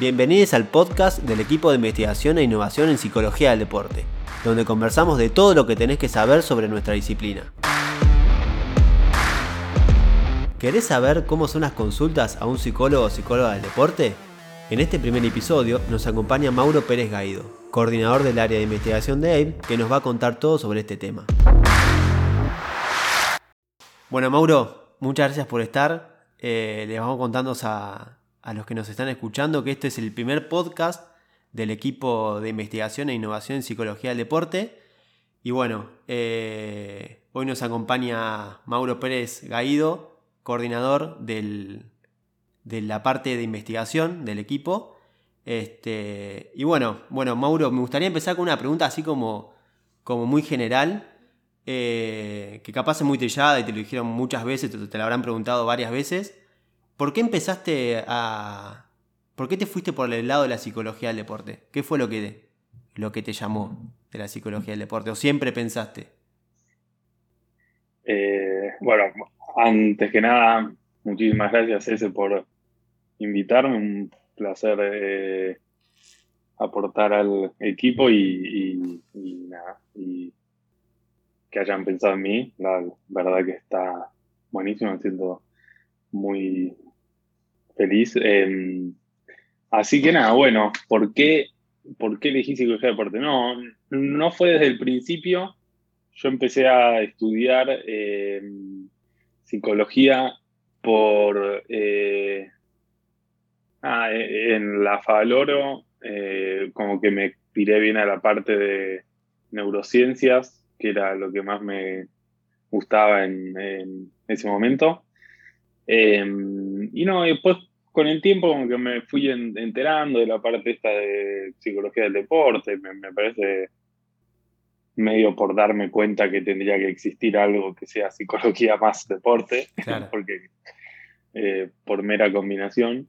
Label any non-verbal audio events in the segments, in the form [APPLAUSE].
Bienvenidos al podcast del equipo de investigación e innovación en psicología del deporte, donde conversamos de todo lo que tenés que saber sobre nuestra disciplina. ¿Querés saber cómo son las consultas a un psicólogo o psicóloga del deporte? En este primer episodio nos acompaña Mauro Pérez Gaído, coordinador del área de investigación de AIB, que nos va a contar todo sobre este tema. Bueno, Mauro, muchas gracias por estar. Eh, les vamos contando a, a los que nos están escuchando que este es el primer podcast del equipo de investigación e innovación en psicología del deporte. Y bueno, eh, hoy nos acompaña Mauro Pérez Gaído, coordinador del, de la parte de investigación del equipo. Este, y bueno, bueno, Mauro, me gustaría empezar con una pregunta así como, como muy general, eh, que capaz es muy trillada y te lo dijeron muchas veces, te, te la habrán preguntado varias veces. ¿Por qué empezaste a... ¿Por qué te fuiste por el lado de la psicología del deporte? ¿Qué fue lo que, lo que te llamó de la psicología del deporte? ¿O siempre pensaste? Eh, bueno, antes que nada, muchísimas gracias ese por invitarme. Un placer eh, aportar al equipo y, nada, y que hayan pensado en mí. La verdad que está buenísimo, me siento muy feliz. Em, así que nada, bueno, ¿por qué, ¿por qué elegí psicología de deporte? No, no fue desde el principio. Yo empecé a estudiar em, psicología por eh, ah, e, en la Favaloro, eh, como que me tiré bien a la parte de neurociencias, que era lo que más me gustaba en ese momento. Em, y no, después con el tiempo como que me fui enterando de la parte esta de psicología del deporte, me, parece medio por darme cuenta que tendría que existir algo que sea psicología [LAUGHS] más deporte, porque eh, por mera combinación.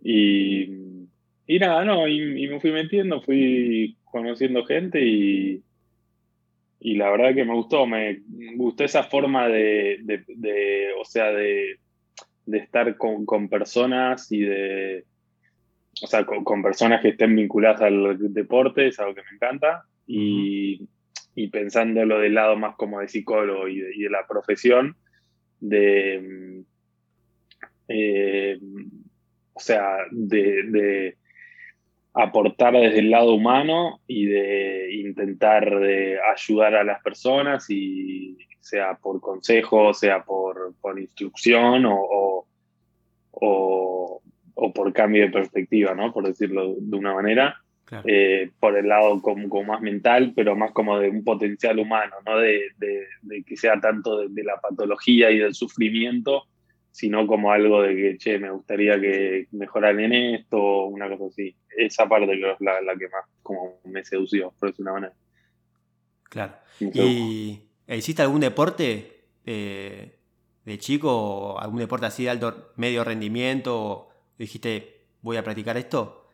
Y, y nada, no, y, me fui metiendo, fui conociendo gente y, y la verdad que me gustó, me gustó esa forma de, de o sea, de de estar con, personas y de, o sea, con, personas que estén vinculadas al deporte, es algo que me encanta, y, y pensándolo del lado más como de psicólogo y de, la profesión, de, eh, o sea, de, aportar desde el lado humano y de intentar de ayudar a las personas y sea por consejo, sea por, instrucción o, o, por cambio de perspectiva, ¿no? Por decirlo de una manera. Eh, por el lado como, más mental, pero más como de un potencial humano, no de, que sea tanto de, la patología y del sufrimiento, sino como algo de que, che, me gustaría que mejoraran en esto, una cosa así. Esa parte creo es la, que más como me sedució, por decir una manera. Claro. ¿Y hiciste algún deporte eh, de chico, algún deporte así de alto medio rendimiento? ¿Dijiste, voy a practicar esto?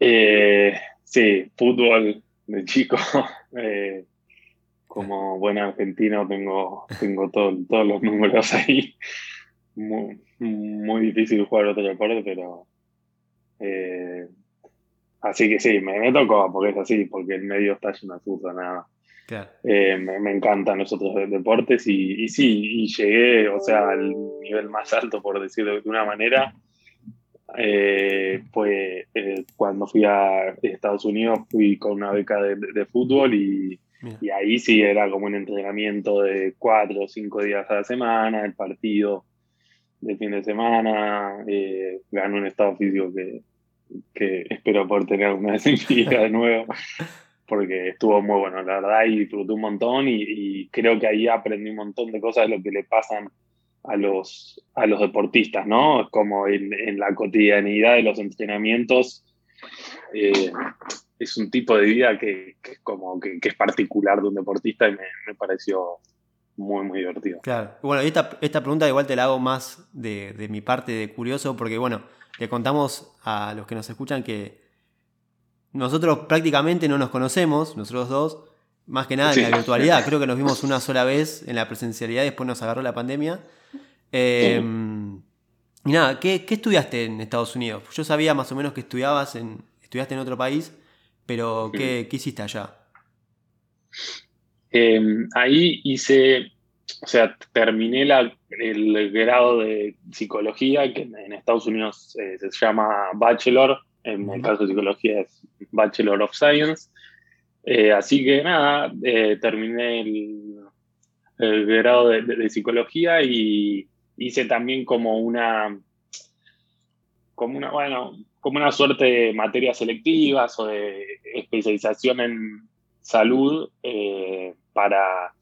Eh, sí, fútbol de chico. [LAUGHS] Eh, como buen argentino tengo, tengo todos los números [LAUGHS] ahí. Muy, muy, difícil jugar otro deporte, pero... así que sí, me, me, tocó porque es así, porque el medio está lleno de fútbol, nada eh, me, encantan los otros deportes y, y, sí, y llegué, o sea, al nivel más alto, por decirlo de una manera, eh, fue eh, cuando fui a Estados Unidos, fui con una beca de, fútbol y, y, ahí sí era como un entrenamiento de cuatro o cinco días a la semana, el partido de fin de semana, eh, ganó un estado físico que, que espero poder tener una vez en de nuevo. [LAUGHS] porque estuvo muy bueno, la verdad, y disfruté un montón y, creo que ahí aprendí un montón de cosas de lo que le pasan a los, a los deportistas, ¿no? Como en, la cotidianidad de los entrenamientos, eh, es un tipo de vida que, como, que, es particular de un deportista y me, pareció muy, muy divertido. Claro. Bueno, esta, esta pregunta igual te la hago más de, de mi parte de curioso, porque bueno, le contamos a los que nos escuchan que nosotros prácticamente no nos conocemos, nosotros dos, más que nada en la virtualidad. Creo que nos vimos una sola vez en la presencialidad, después nos agarró la pandemia. Em, Y nada, ¿qué, estudiaste en Estados Unidos? Yo sabía más o menos que estudiabas en, estudiaste en otro país, pero ¿qué, hiciste allá? Em, ahí hice, o sea, terminé el grado de psicología, que en, Estados Unidos eh, se llama Bachelor, en el caso de psicología es Bachelor of Science. Eh, así que nada, eh, terminé el, grado de, psicología y hice también como una, como una, bueno, como una suerte de materias selectivas o de especialización en salud eh, para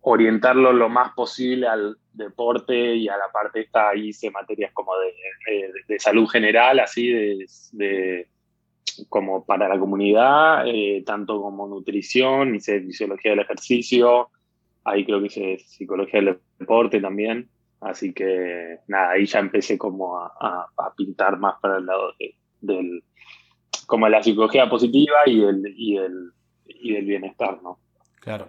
orientarlo lo más posible al deporte y a la parte esta hice materias como de, salud general, así de, como para la comunidad, eh, tanto como nutrición, hice fisiología del ejercicio, ahí creo que hice psicología del deporte también, así que nada, ahí ya empecé como a, pintar más para el lado del, como la psicología positiva y el, y el, y del bienestar, ¿no? Claro.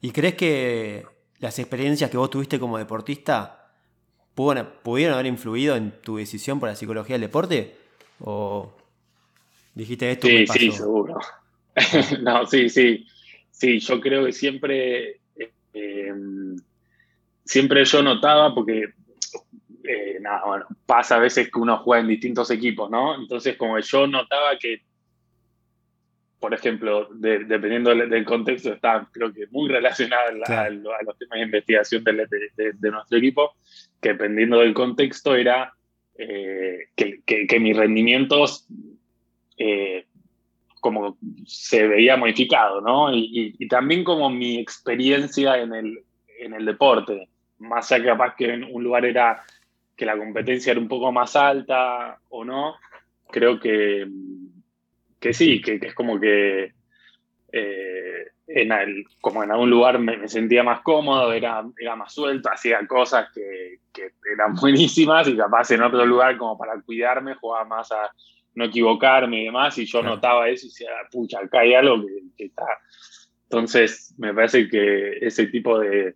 ¿Y crees que las experiencias que vos tuviste como deportista pudieron haber influido en tu decisión por la psicología del deporte? ¿O dijiste esto? Sí, sí, seguro. [LAUGHS] no, sí, sí. Sí, yo creo que siempre, eh, siempre yo notaba, porque eh, nada, bueno, pasa a veces que uno juega en distintos equipos, ¿no? Entonces, como yo notaba que por ejemplo, dependiendo del, contexto, está creo que muy relacionado a, los temas de investigación de, nuestro equipo, que dependiendo del contexto era eh, que, mis rendimientos eh, como se veía modificado, ¿no? Y, también como mi experiencia en el, en el deporte, más allá capaz que en un lugar era que la competencia era un poco más alta o no, creo que que sí, que, es como que eh, en el, como en algún lugar me, sentía más cómodo, era, era más suelto, hacía cosas que, eran [LAUGHS] buenísimas y capaz en otro lugar como para cuidarme jugaba más a no equivocarme y demás y yo notaba eso y decía, pucha, acá hay algo que está... Entonces me parece que ese tipo de,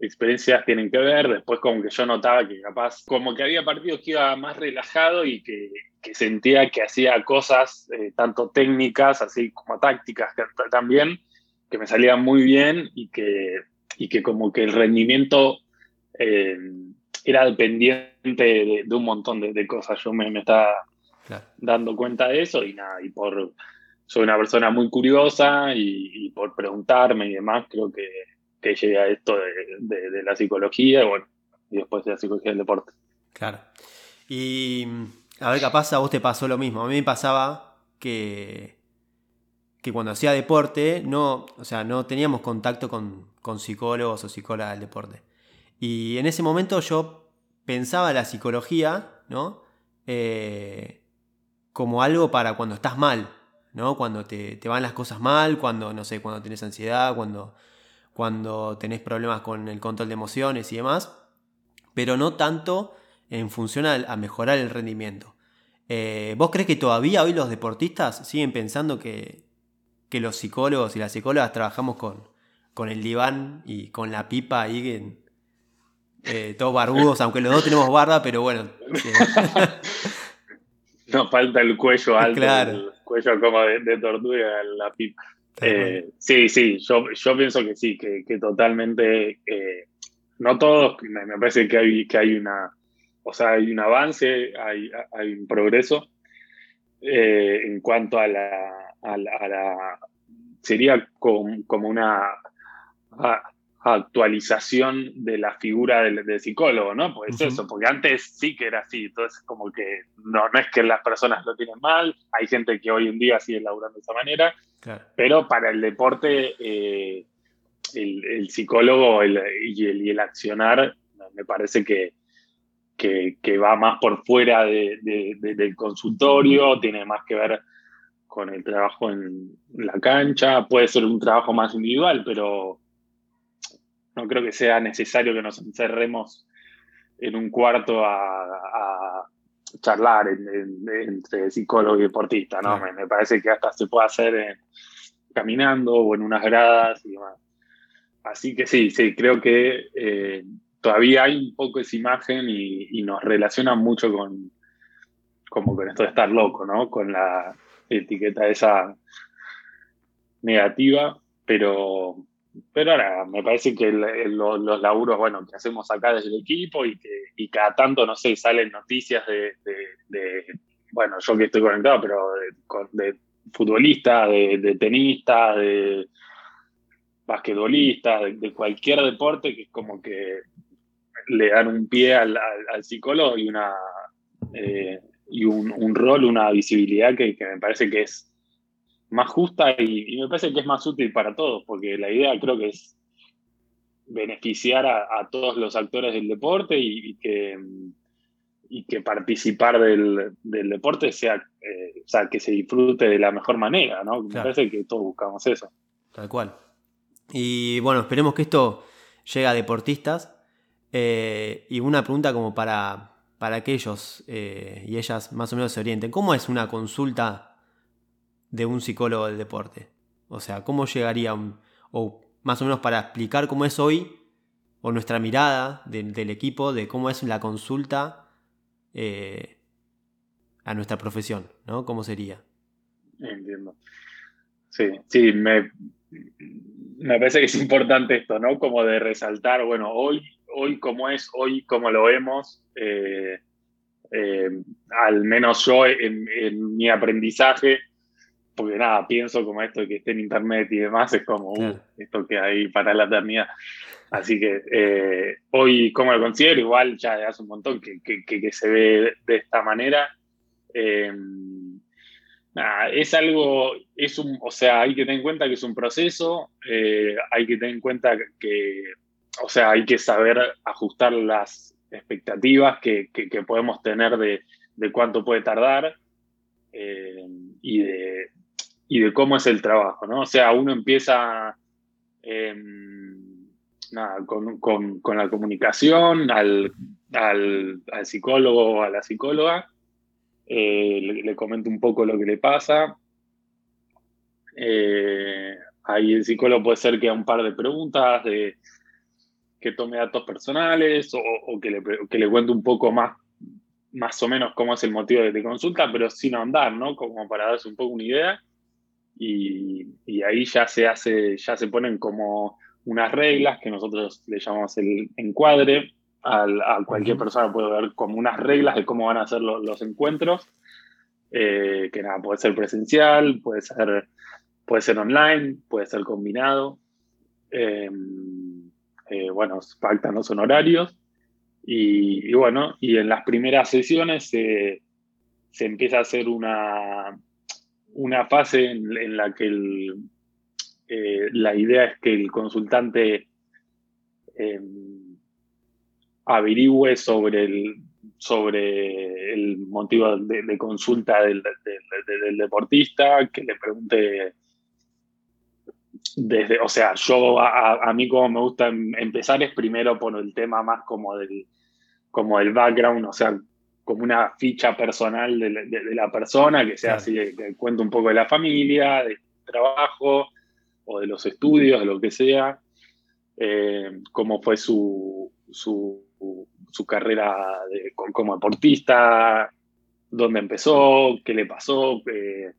experiencias tienen que ver. Después como que yo notaba que capaz, como que había partidos que iba más relajado y que, sentía que hacía cosas eh, tanto técnicas, así como tácticas también, que me salían muy bien y que, y que como que el rendimiento eh, era dependiente de, un montón de, cosas. Yo me, estaba dando cuenta de eso y nada, y por... Soy una persona muy curiosa y por preguntarme y demás, creo que que llegué a esto de, la psicología y bueno, y después de la psicología del deporte. Claro. Y a ver, capaz a vos te pasó lo mismo. A mí me pasaba que, que cuando hacía deporte, no, o sea, no teníamos contacto con, psicólogos o psicólogas del deporte. Y en ese momento yo pensaba la psicología, ¿no? Eh, como algo para cuando estás mal, ¿no? Cuando te, te, van las cosas mal, cuando, no sé, cuando tienes ansiedad, cuando cuando tenés problemas con el control de emociones y demás, pero no tanto en función a, mejorar el rendimiento. Eh, ¿Vos crees que todavía hoy los deportistas siguen pensando que, los psicólogos y las psicólogas trabajamos con, con el diván y con la pipa ahí, eh, todos barbudos, aunque los dos tenemos barba, pero bueno. [LAUGHS] Nos falta el cuello alto, el cuello como de, de tortuga, la pipa. Eh, sí, sí, yo, yo pienso que sí, que, totalmente, eh, no todos, me, parece que hay, que hay una, o sea, hay un avance, hay, hay un progreso eh, en cuanto a la, a la, sería como, como una actualización de la figura del, psicólogo, ¿no? Pues eso, porque antes sí que era así, entonces como que no, no es que las personas lo tienen mal, hay gente que hoy en día sigue laburando de esa manera, pero para el deporte eh, el, psicólogo y, el, el, accionar me parece que, que, va más por fuera del consultorio, tiene más que ver con el trabajo en la cancha, puede ser un trabajo más individual, pero no creo que sea necesario que nos encerremos en un cuarto a, charlar entre psicólogo y deportista, ¿no? Me, parece que hasta se puede hacer caminando o en unas gradas y demás. Así que sí, sí, creo que eh, todavía hay un poco esa imagen y, nos relaciona mucho con, como con esto de estar loco, ¿no? Con la etiqueta esa negativa, pero, pero ahora me parece que los laburos, bueno, que hacemos acá desde el equipo y que y cada tanto, no sé, salen noticias de, bueno, yo que estoy conectado, pero de, futbolistas, de, tenistas, de basquetbolistas, de, cualquier deporte que es como que le dan un pie al, psicólogo y una eh, y un, rol, una visibilidad que, me parece que es más justa y, me parece que es más útil para todos, porque la idea creo que es beneficiar a, todos los actores del deporte y, que, y que participar del, deporte sea, eh, o sea, que se disfrute de la mejor manera, ¿no? Me parece que todos buscamos eso. Tal cual. Y bueno, esperemos que esto llegue a deportistas. Eh, y una pregunta como para, para que ellos eh, y ellas más o menos se orienten. ¿Cómo es una consulta de un psicólogo del deporte? O sea, ¿cómo llegaría un, o más o menos para explicar cómo es hoy o nuestra mirada del equipo de cómo es la consulta eh, a nuestra profesión, ¿no? ¿Cómo sería? Entiendo. Sí, sí, me, me parece que es importante esto, ¿no? Como de resaltar, bueno, hoy, hoy como es, hoy como lo vemos, eh, eh, al menos yo en, mi aprendizaje, porque nada, pienso como esto de que esté en internet y demás, es como uh, esto que hay para la eternidad. Así que eh, hoy, como lo considero, igual ya hace un montón que, que, se ve de esta manera. Es algo, es un, o sea, hay que tener en cuenta que es un proceso, eh, hay que tener en cuenta que, o sea, hay que saber ajustar las expectativas que, podemos tener de, cuánto puede tardar eh, y, de, y de cómo es el trabajo, ¿no? O sea, uno empieza em, con, la comunicación, al, al, al psicólogo o a la psicóloga, eh, le, comento un poco lo que le pasa. Eh, ahí el psicólogo puede ser que haga un par de preguntas, de, que tome datos personales o, que, le, que, le, cuente un poco más, más o menos cómo es el motivo de, consulta, pero sin ahondar, ¿no? Como para darse un poco una idea. Y, y, ahí ya se hace, ya se ponen como unas reglas que nosotros le llamamos el encuadre, a cualquier persona puede ver como unas reglas de cómo van a ser los encuentros, eh, que nada, puede ser presencial, puede ser, puede ser online, puede ser combinado. Em, eh, bueno, pactan los honorarios. Y, bueno, y en las primeras sesiones se empieza a hacer una, una fase en, la que eh, la idea es que el consultante em, averigüe sobre el, sobre el motivo de, consulta del, deportista, que le pregunte desde, o sea, yo a, mí como me gusta em, empezar es primero por el tema más como del, como el background, o sea, como una ficha personal de, la persona, que sea así, que cuente un poco de la familia, del trabajo o de los estudios, de lo que sea, eh, cómo fue su, su su, carrera como deportista, dónde empezó, qué le pasó, eh,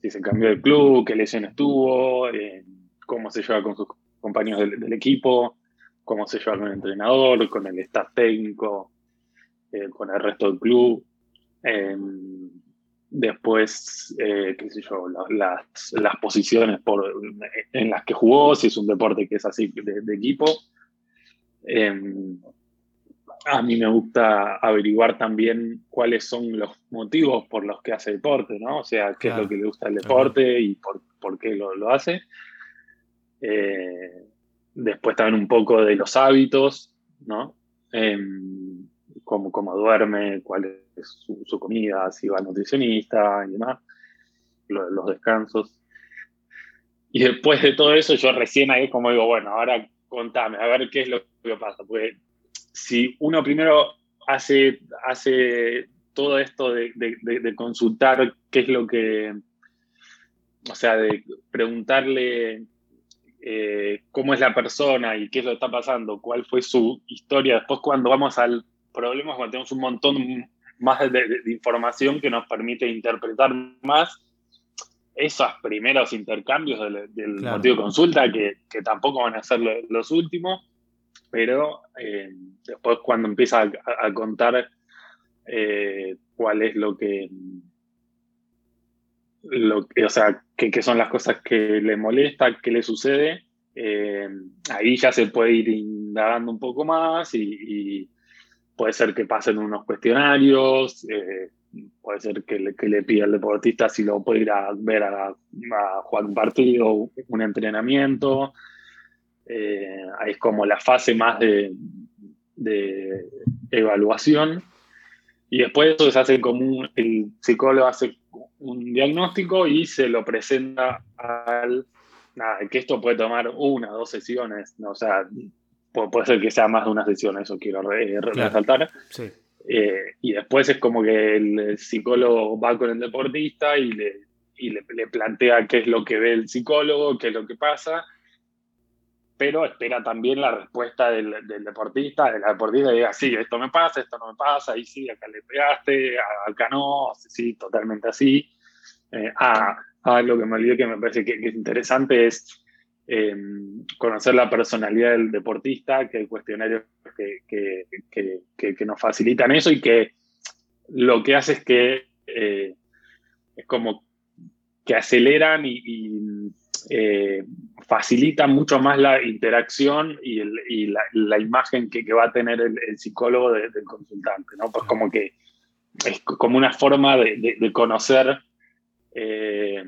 si se cambió de club, qué lesión estuvo, eh, cómo se lleva con sus compañeros del, equipo, cómo se lleva con el entrenador, con el staff técnico, eh, con el resto del club. Em, después, qué sé yo, las, las posiciones por, en las que jugó, si es un deporte que es así de, de equipo. Em, a mí me gusta averiguar también cuáles son los motivos por los que hace deporte, ¿no? O sea, qué es lo que le gusta el deporte y por, qué lo, hace. Eh, después también un poco de los hábitos, ¿no? Em, cómo, duerme, cuál es su, comida, si va al nutricionista y demás, los descansos. Y después de todo eso, yo recién ahí como digo, bueno, ahora contame, a ver qué es lo que pasa, porque si uno primero hace, hace todo esto de, consultar qué es lo que, o sea, de preguntarle eh, cómo es la persona y qué es lo que está pasando, cuál fue su historia. Después cuando vamos al problema, cuando tenemos un montón más de, información que nos permite interpretar más esos primeros intercambios del, motivo de consulta, que, tampoco van a ser los últimos, pero eh, después cuando empieza a, contar eh, cuál es lo que, lo, o sea, qué son las cosas que le molesta, qué le sucede, eh, ahí ya se puede ir indagando un poco más y, puede ser que pasen unos cuestionarios, puede ser que le, pida al deportista si lo puede ir a ver a, jugar un partido, un entrenamiento. Eh, es como la fase más de, evaluación. Y después eso se hace como el psicólogo hace un diagnóstico y se lo presenta al, nada, que esto puede tomar una, dos sesiones, o sea, puede, ser que sea más de una sesión, eso quiero resaltar. Sí. Eh, y después es como que el psicólogo va con el deportista y, le, y le, plantea qué es lo que ve el psicólogo, qué es lo que pasa, pero espera también la respuesta del, del deportista, de la deportista, y diga, sí, esto me pasa, esto no me pasa, y sí, acá le pegaste, acá no, sí, totalmente así. Eh, ah, ah, lo que me olvidé que me parece que, que es interesante es Em, conocer la personalidad del deportista, que hay cuestionarios que, que, nos facilitan eso y que lo que hace es que eh, es como que aceleran y, eh, facilitan mucho más la interacción y, la, imagen que, va a tener el, psicólogo del consultante, ¿no? Pues como que es como una forma de, conocer, eh,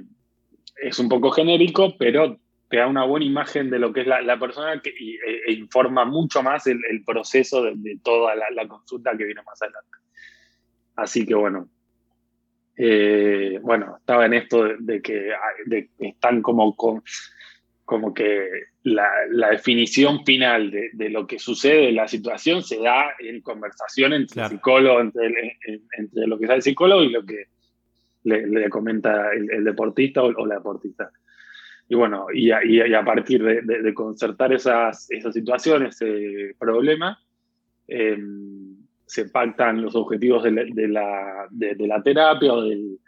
es un poco genérico, pero te da una buena imagen de lo que es la, persona que, e, e, informa mucho más el, proceso de, toda la, consulta que viene más adelante. Así que bueno, eh, bueno, estaba en esto de, que están como, como que la, definición final de, lo que sucede en la situación se da en conversación entre el psicólogo, entre, entre, lo que sabe el psicólogo y lo que le, comenta el, deportista o la deportista. Y bueno, y a, partir de, concertar esas, esas situaciones, ese problema, em, se pactan los objetivos de la, de la, terapia o del,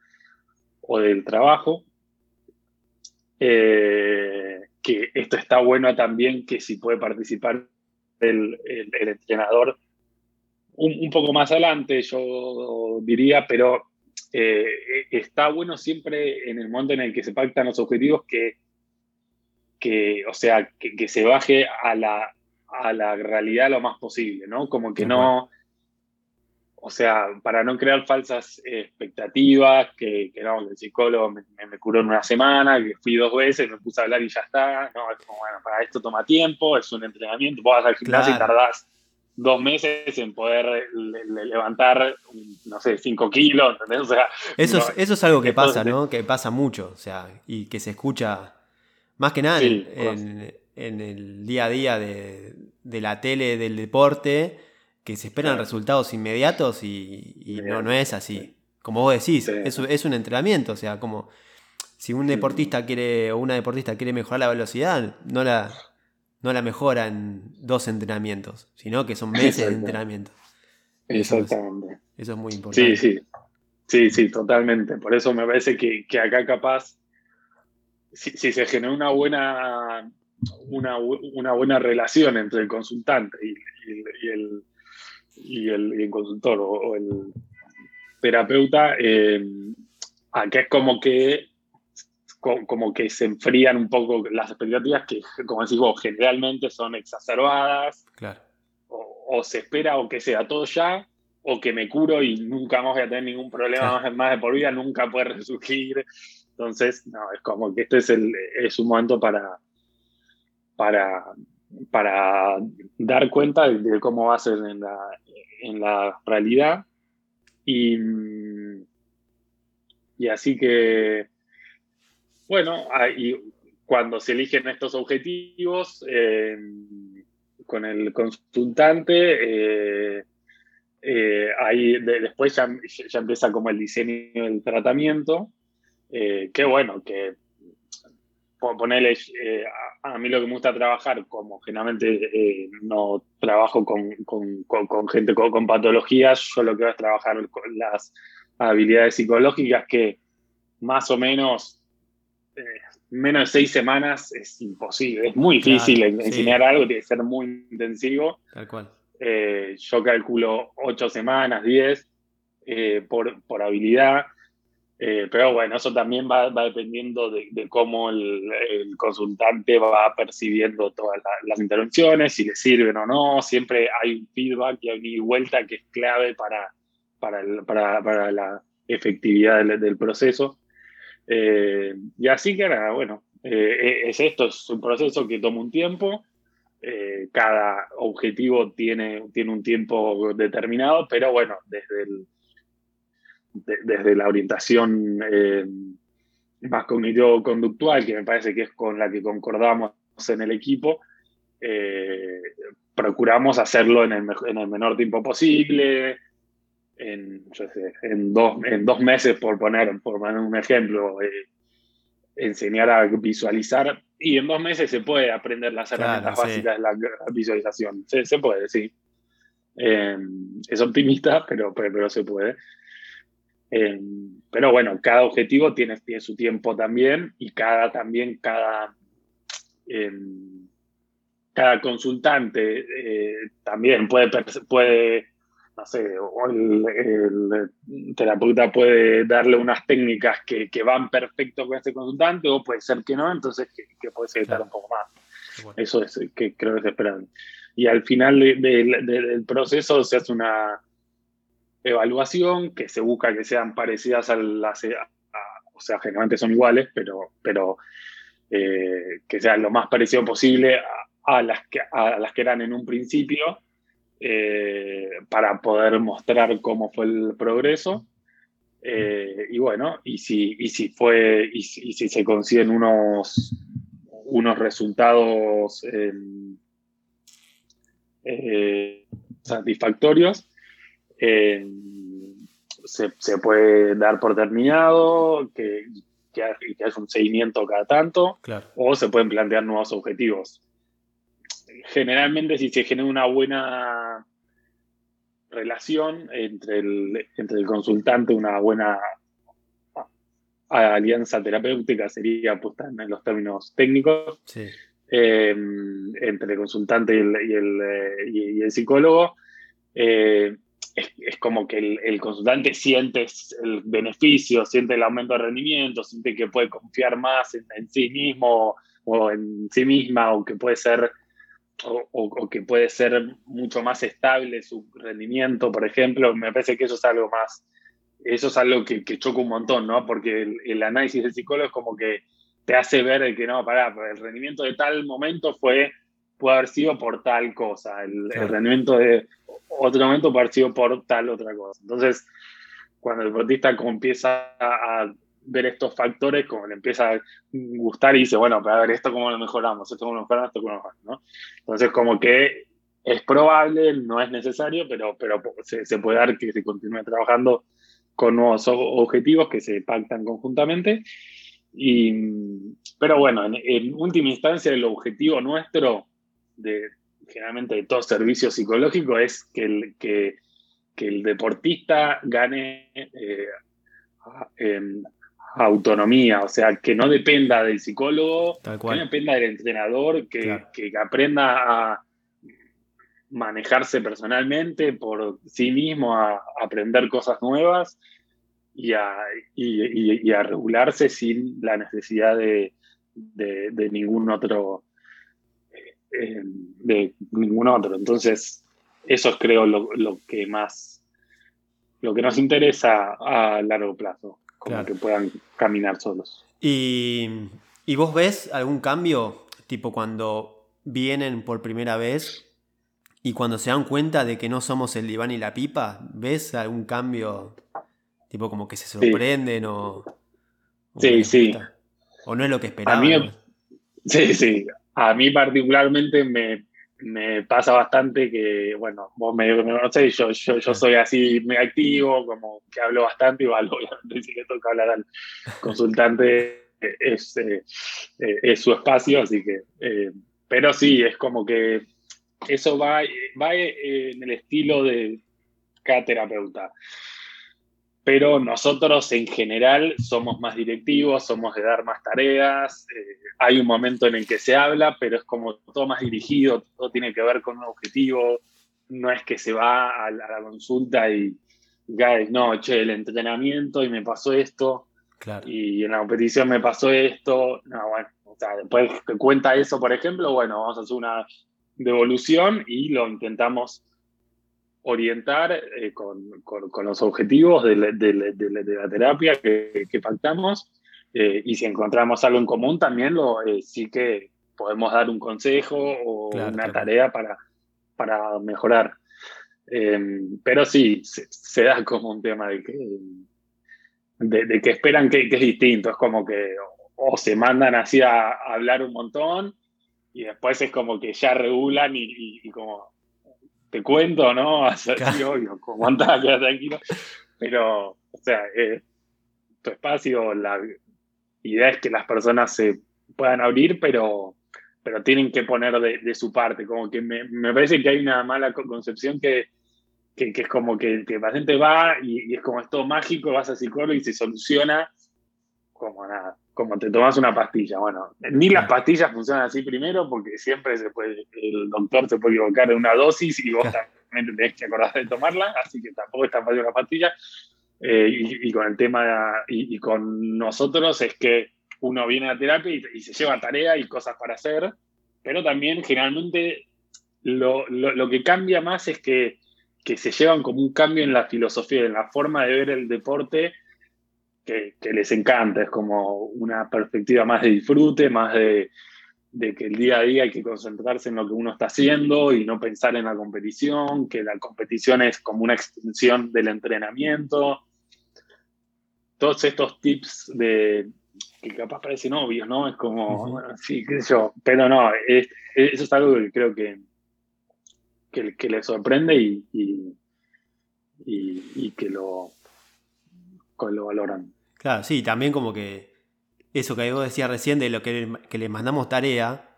o del trabajo. Eh, que esto está bueno también que si puede participar el, entrenador un, poco más adelante, yo diría, pero eh, está bueno siempre en el momento en el que se pactan los objetivos que que, o sea, que, se baje a la, a la realidad lo más posible, ¿no? Como que no, o sea, para no crear falsas expectativas, que, que no, el psicólogo me, curó en una semana, que fui dos veces, me puse a hablar y ya está, no, es como, bueno, para esto toma tiempo, es un entrenamiento, vos vas al gimnasio y tardás dos meses en poder levantar, no sé, cinco kilos, ¿entendés? O sea, eso, es, eso es algo que pasa, ¿no? Que pasa mucho, o sea, y que se escucha más que nada en, el día a día de, la tele, del deporte, que se esperan resultados inmediatos y, no, no es así. Como vos decís, es, es, un entrenamiento, o sea, como si un deportista quiere o una deportista quiere mejorar la velocidad, no la, no la mejora en dos entrenamientos, sino que son meses de entrenamiento. Exactamente. Eso es, muy importante. Sí, sí. Sí, sí, totalmente. Por eso me parece que, que acá capaz si, se genera una buena, una, una, buena relación entre el consultante y, el, y el, consultor o, el terapeuta, eh, acá es como que como que se enfrían un poco las expectativas que, como decís vos, generalmente son exacerbadas. Claro. O, se espera o que sea todo ya, o que me curo y nunca más voy a tener ningún problema más, más, de por vida, nunca puede resurgir. Entonces, no, es como que este es, el, es un momento para, para, para dar cuenta de, cómo va a ser en la, en la realidad. Y, y así que, bueno, cuando se eligen estos objetivos eh, con el consultante, eh, eh, ahí después ya, ya, empieza como el diseño del tratamiento eh, qué bueno, que ponerle, eh, a, mí lo que me gusta trabajar, como generalmente eh, no trabajo con, gente con, patologías, yo lo que hago es trabajar con las habilidades psicológicas que más o menos, eh, menos de seis semanas es imposible, es muy difícil enseñar algo, tiene que ser muy intensivo. Tal cual. yo calculo ocho semanas, diez, por, por habilidad. Eh, pero bueno, eso también va, dependiendo de, cómo el, consultante va percibiendo todas las intervenciones, si le sirven o no. Siempre hay un feedback y hay una vuelta que es clave para, para, la efectividad del, proceso. Eh, y así que nada, bueno, eh, es esto, es un proceso que toma un tiempo. cada objetivo tiene, tiene un tiempo determinado, pero bueno, desde el desde la orientación eh, más cognitivo-conductual, que me parece que es con la que concordamos en el equipo, eh, procuramos hacerlo en el, en el, menor tiempo posible, en, en, dos, en dos meses, por poner, por poner un ejemplo, eh, enseñar a visualizar, y en dos meses se puede aprender las herramientas básicas de la visualización. Se, se puede, sí. es optimista, pero, pero, pero se puede. Eh, pero bueno, cada objetivo tiene, tiene, su tiempo también y cada también cada, eh, cada consultante eh, también puede, puede, no sé, el, terapeuta puede darle unas técnicas que, que, van perfecto con este consultante o puede ser que no, entonces que, puede ser un poco más. Eso es que creo que es esperable. Y al final del proceso se hace una evaluación que se busca que sean parecidas a las, o sea, generalmente son iguales, pero, pero eh, que sean lo más parecido posible a, las, que, a las que eran en un principio, eh, para poder mostrar cómo fue el progreso. Eh, y bueno, y si, y si fue, y si, se consiguen unos, unos resultados satisfactorios, eh, se, puede dar por terminado, que, que, haya un seguimiento cada tanto, o se pueden plantear nuevos objetivos. Generalmente, si se genera una buena relación entre el, entre el consultante, una buena alianza terapéutica sería puesta en los términos técnicos, eh, entre el consultante y el, y el, psicólogo. Eh, es, como que el, consultante siente el beneficio, siente el aumento de rendimiento, siente que puede confiar más en, sí mismo o en sí misma o que puede ser o, que puede ser mucho más estable su rendimiento, por ejemplo, me parece que eso es algo más, eso es algo que, choca un montón, ¿no? Porque el, análisis del psicólogo es como que te hace ver que no, pará, el rendimiento de tal momento fue puede haber sido por tal cosa, el, rendimiento de otro momento puede haber sido por tal otra cosa. Entonces, cuando el deportista empieza a ver estos factores, como le empieza a gustar y dice, bueno, para ver esto cómo lo mejoramos, esto cómo lo mejoramos, esto cómo lo mejoramos, ¿no? Entonces, como que es probable, no es necesario, pero, pero se, puede dar que se continúe trabajando con nuevos objetivos que se pactan conjuntamente. Y, pero bueno, en, en última instancia, el objetivo nuestro de generalmente de todo servicio psicológico es que el, que, el deportista gane eh, autonomía, o sea, que no dependa del psicólogo, que no dependa del entrenador, que, aprenda a manejarse personalmente por sí mismo, a, aprender cosas nuevas y a, y, a, regularse sin la necesidad de, de ningún otro eh, de ningún otro. Entonces, eso es creo lo, que más, lo que nos interesa a largo plazo, como que puedan caminar solos. ¿Y, ¿Y vos ves algún cambio, tipo cuando vienen por primera vez y cuando se dan cuenta de que no somos el diván y la pipa, ¿ves algún cambio? Tipo como que se sorprenden o... sí, sí. O no es lo que esperaban. sí, sí. A mí particularmente me, me pasa bastante que, bueno, vos me, conocéis, yo, soy así muy activo, como que hablo bastante, igual [LAUGHS] obviamente si le toca hablar al consultante es, es su espacio, así que, pero sí, es como que eso va, va en el estilo de cada terapeuta pero nosotros en general somos más directivos, somos de dar más tareas, eh, hay un momento en el que se habla, pero es como todo más dirigido, todo tiene que ver con un objetivo, no es que se va a la, consulta y, y no, che, el entrenamiento y me pasó esto, y en la competición me pasó esto, no, bueno, o sea, después que cuenta eso, por ejemplo, bueno, vamos a hacer una devolución y lo intentamos orientar eh, con, los objetivos de, la terapia que, pactamos eh, y si encontramos algo en común también lo, eh, sí que podemos dar un consejo o una tarea para, para mejorar. pero sí, se, da como un tema de que, de, que esperan que, es distinto, es como que o, se mandan así a, hablar un montón y después es como que ya regulan y como te cuento, ¿no? [LAUGHS] Así, obvio, como andás, queda tranquilo. Pero, o sea, eh, tu espacio, la idea es que las personas se puedan abrir, pero, pero tienen que poner de, su parte. Como que me, me, parece que hay una mala concepción que, que, es como que, que, el paciente va y, y, es como es todo mágico, vas a psicólogo y se soluciona como nada como te tomas una pastilla. Bueno, ni las pastillas funcionan así primero porque siempre se puede, el doctor se puede equivocar de una dosis y vos también tenés que acordar de tomarla, así que tampoco es tan fácil la pastilla. Eh, y, con el tema, y, con nosotros es que uno viene a terapia y, se lleva tarea y cosas para hacer, pero también generalmente lo, lo, que cambia más es que, que se llevan como un cambio en la filosofía, en la forma de ver el deporte que, les encanta, es como una perspectiva más de disfrute, más de, que el día a día hay que concentrarse en lo que uno está haciendo y no pensar en la competición, que la competición es como una extensión del entrenamiento. Todos estos tips de que capaz parecen obvios, ¿no? Es como, sí, qué sé yo, pero no, eso es algo que creo que, que, que le sorprende y, y que lo, lo valoran. Claro, sí, también como que eso que vos decías recién de lo que, que le mandamos tarea,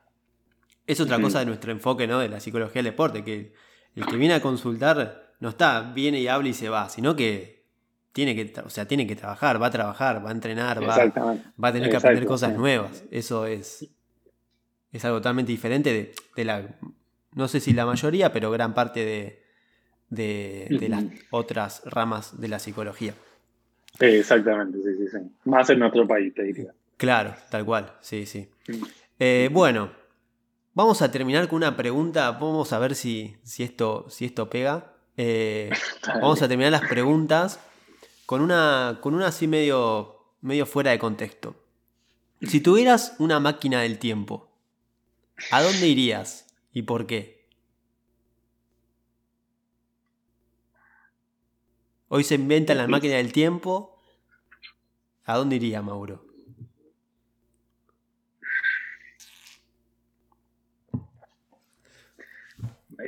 es otra cosa de nuestro enfoque, ¿no? De la psicología del deporte, que el que viene a consultar no está, viene y habla y se va, sino que tiene que, o sea, tiene que trabajar, va a trabajar, va a entrenar, va, va a tener que aprender cosas nuevas. Eso es, es algo totalmente diferente de, la, no sé si la mayoría, pero gran parte de, de las otras ramas de la psicología. Exactamente, sí, sí, sí. Más en nuestro país, te diría. Claro, tal cual, sí, sí. Eh, bueno, vamos a terminar con una pregunta. Vamos a ver si, si, esto, si esto pega. Eh, [LAUGHS] vamos a terminar las preguntas con una, con una así medio, medio fuera de contexto. Si tuvieras una máquina del tiempo, ¿a dónde irías y por qué? Hoy se inventa la máquina del tiempo. ¿A dónde iría Mauro?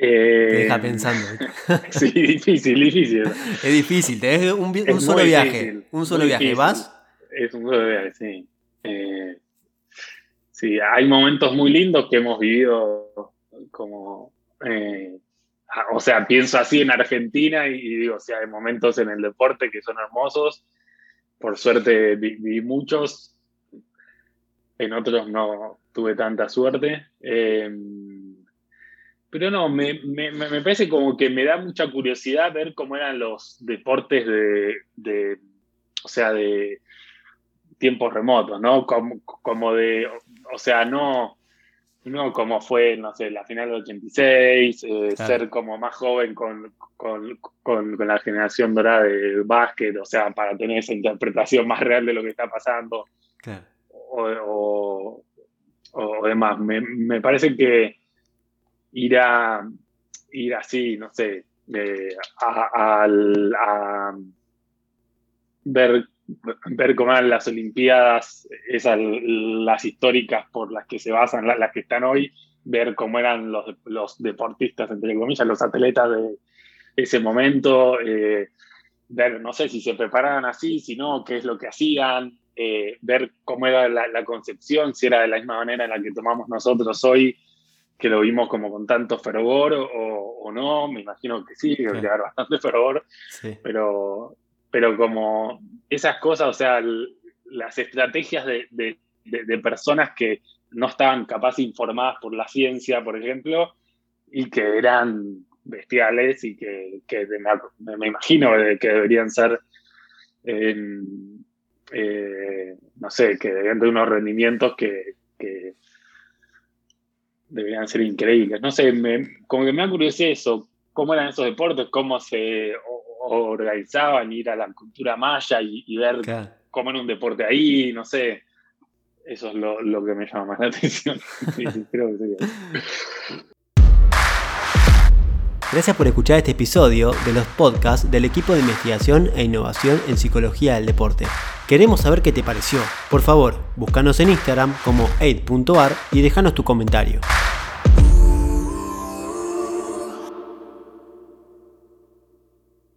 Eh, te deja pensando. [LAUGHS] sí, difícil, difícil. Es difícil, te un, un solo viaje. un solo viaje. ¿Vas? Es un solo viaje, sí. Eh, sí, hay momentos muy lindos que hemos vivido como eh, o sea, pienso así en Argentina y, digo, o sea, hay momentos en el deporte que son hermosos. Por suerte vi, muchos, en otros no tuve tanta suerte. Em, pero no, me, me, me, parece como que me da mucha curiosidad ver cómo eran los deportes de, de o sea, de tiempos remotos, ¿no? Como, como de, o sea, no, no como fue, no sé, la final del 86, eh, ser como más joven con, la generación dorada de básquet, o sea, para tener esa interpretación más real de lo que está pasando. O, demás. Me, parece que ir a ir así, no sé, a, ver ver cómo eran las Olimpiadas, esas las históricas por las que se basan, las, que están hoy, ver cómo eran los, los, deportistas, entre comillas, los atletas de ese momento, eh, ver, no sé si se preparaban así, si no, qué es lo que hacían, eh, ver cómo era la, concepción, si era de la misma manera en la que tomamos nosotros hoy, que lo vimos como con tanto fervor o, no, me imagino que sí, que haber bastante [LAUGHS] fervor, pero, pero como esas cosas, o sea, las estrategias de, personas que no estaban capaz informadas por la ciencia, por ejemplo, y que eran bestiales y que, me, imagino que deberían ser eh, no sé, que deben de unos rendimientos que, deberían ser increíbles. No sé, como que me ha curiosidad eso, cómo eran esos deportes, cómo se organizaban, ir a la cultura maya y, ver cómo era un deporte ahí, no sé. Eso es lo, que me llama más la atención. [LAUGHS] creo que Gracias por escuchar este episodio de los podcasts del equipo de investigación e innovación en psicología del deporte. Queremos saber qué te pareció. Por favor, búscanos en Instagram como 8.ar y déjanos tu comentario.